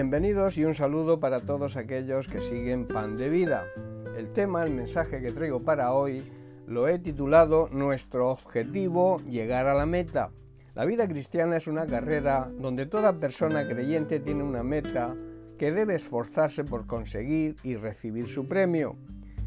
Bienvenidos y un saludo para todos aquellos que siguen Pan de Vida. El tema, el mensaje que traigo para hoy, lo he titulado Nuestro objetivo, llegar a la meta. La vida cristiana es una carrera donde toda persona creyente tiene una meta que debe esforzarse por conseguir y recibir su premio.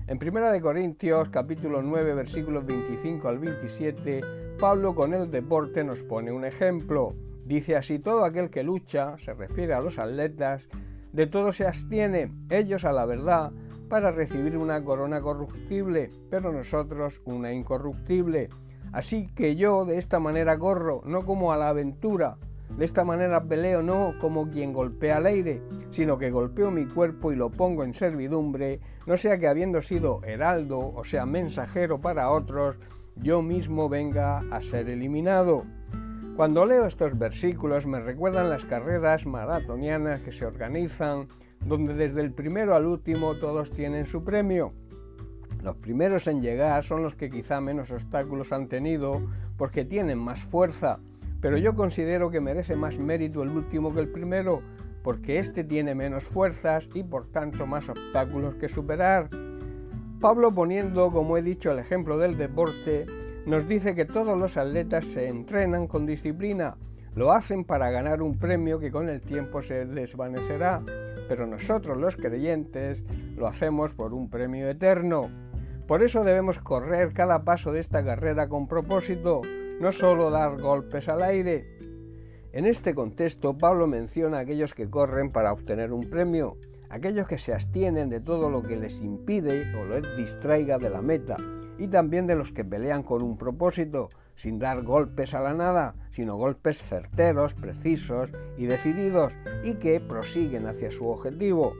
En 1 Corintios capítulo 9 versículos 25 al 27, Pablo con el deporte nos pone un ejemplo. Dice así, todo aquel que lucha, se refiere a los atletas, de todo se abstiene, ellos a la verdad, para recibir una corona corruptible, pero nosotros una incorruptible. Así que yo de esta manera corro, no como a la aventura, de esta manera peleo no como quien golpea al aire, sino que golpeo mi cuerpo y lo pongo en servidumbre, no sea que habiendo sido heraldo, o sea mensajero para otros, yo mismo venga a ser eliminado. Cuando leo estos versículos me recuerdan las carreras maratonianas que se organizan, donde desde el primero al último todos tienen su premio. Los primeros en llegar son los que quizá menos obstáculos han tenido porque tienen más fuerza, pero yo considero que merece más mérito el último que el primero porque éste tiene menos fuerzas y por tanto más obstáculos que superar. Pablo poniendo, como he dicho, el ejemplo del deporte, nos dice que todos los atletas se entrenan con disciplina, lo hacen para ganar un premio que con el tiempo se desvanecerá, pero nosotros los creyentes lo hacemos por un premio eterno. Por eso debemos correr cada paso de esta carrera con propósito, no solo dar golpes al aire. En este contexto, Pablo menciona a aquellos que corren para obtener un premio, aquellos que se abstienen de todo lo que les impide o les distraiga de la meta, y también de los que pelean con un propósito, sin dar golpes a la nada, sino golpes certeros, precisos y decididos, y que prosiguen hacia su objetivo.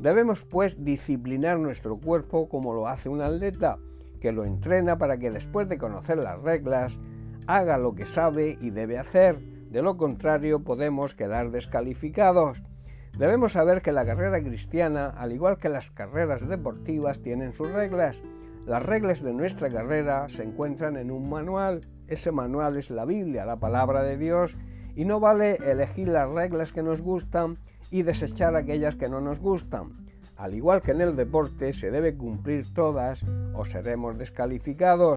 Debemos pues disciplinar nuestro cuerpo como lo hace un atleta, que lo entrena para que después de conocer las reglas, haga lo que sabe y debe hacer. De lo contrario podemos quedar descalificados. Debemos saber que la carrera cristiana, al igual que las carreras deportivas, tienen sus reglas las reglas de nuestra carrera se encuentran en un manual. Ese manual es la Biblia, la palabra de Dios, y no vale elegir las reglas que nos gustan y desechar aquellas que no nos gustan. Al igual que en el deporte, se debe cumplir todas o seremos descalificados.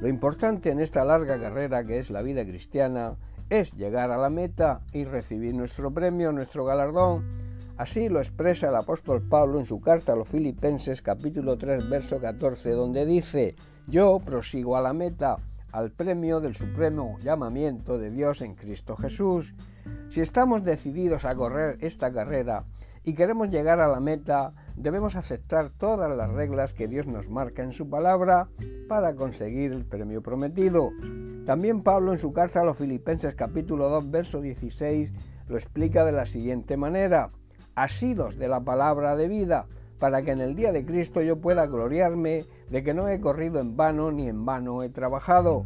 Lo importante en esta larga carrera que es la vida cristiana es llegar a la meta y recibir nuestro premio, nuestro galardón Así lo expresa el apóstol Pablo en su carta a los Filipenses capítulo 3 verso 14 donde dice, yo prosigo a la meta, al premio del supremo llamamiento de Dios en Cristo Jesús. Si estamos decididos a correr esta carrera y queremos llegar a la meta, debemos aceptar todas las reglas que Dios nos marca en su palabra para conseguir el premio prometido. También Pablo en su carta a los Filipenses capítulo 2 verso 16 lo explica de la siguiente manera asidos de la palabra de vida, para que en el día de Cristo yo pueda gloriarme de que no he corrido en vano ni en vano he trabajado.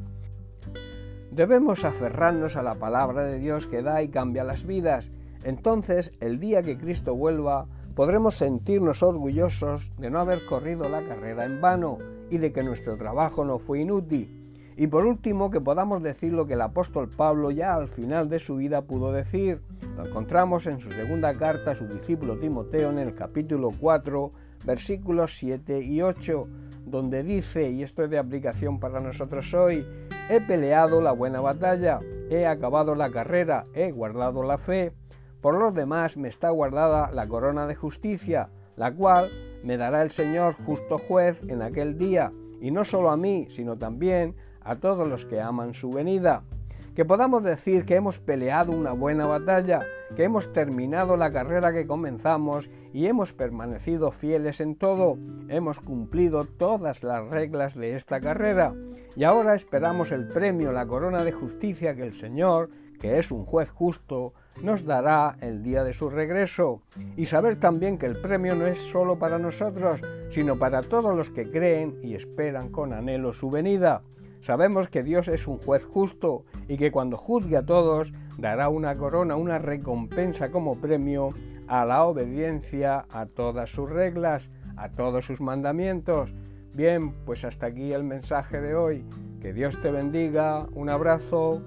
Debemos aferrarnos a la palabra de Dios que da y cambia las vidas. Entonces, el día que Cristo vuelva, podremos sentirnos orgullosos de no haber corrido la carrera en vano y de que nuestro trabajo no fue inútil. Y por último, que podamos decir lo que el apóstol Pablo ya al final de su vida pudo decir. Lo encontramos en su segunda carta a su discípulo Timoteo en el capítulo 4, versículos 7 y 8, donde dice, y esto es de aplicación para nosotros hoy, he peleado la buena batalla, he acabado la carrera, he guardado la fe. Por los demás me está guardada la corona de justicia, la cual me dará el Señor justo juez en aquel día, y no solo a mí, sino también a todos los que aman su venida. Que podamos decir que hemos peleado una buena batalla, que hemos terminado la carrera que comenzamos y hemos permanecido fieles en todo, hemos cumplido todas las reglas de esta carrera y ahora esperamos el premio, la corona de justicia que el Señor, que es un juez justo, nos dará el día de su regreso. Y saber también que el premio no es solo para nosotros, sino para todos los que creen y esperan con anhelo su venida. Sabemos que Dios es un juez justo y que cuando juzgue a todos dará una corona, una recompensa como premio a la obediencia a todas sus reglas, a todos sus mandamientos. Bien, pues hasta aquí el mensaje de hoy. Que Dios te bendiga. Un abrazo.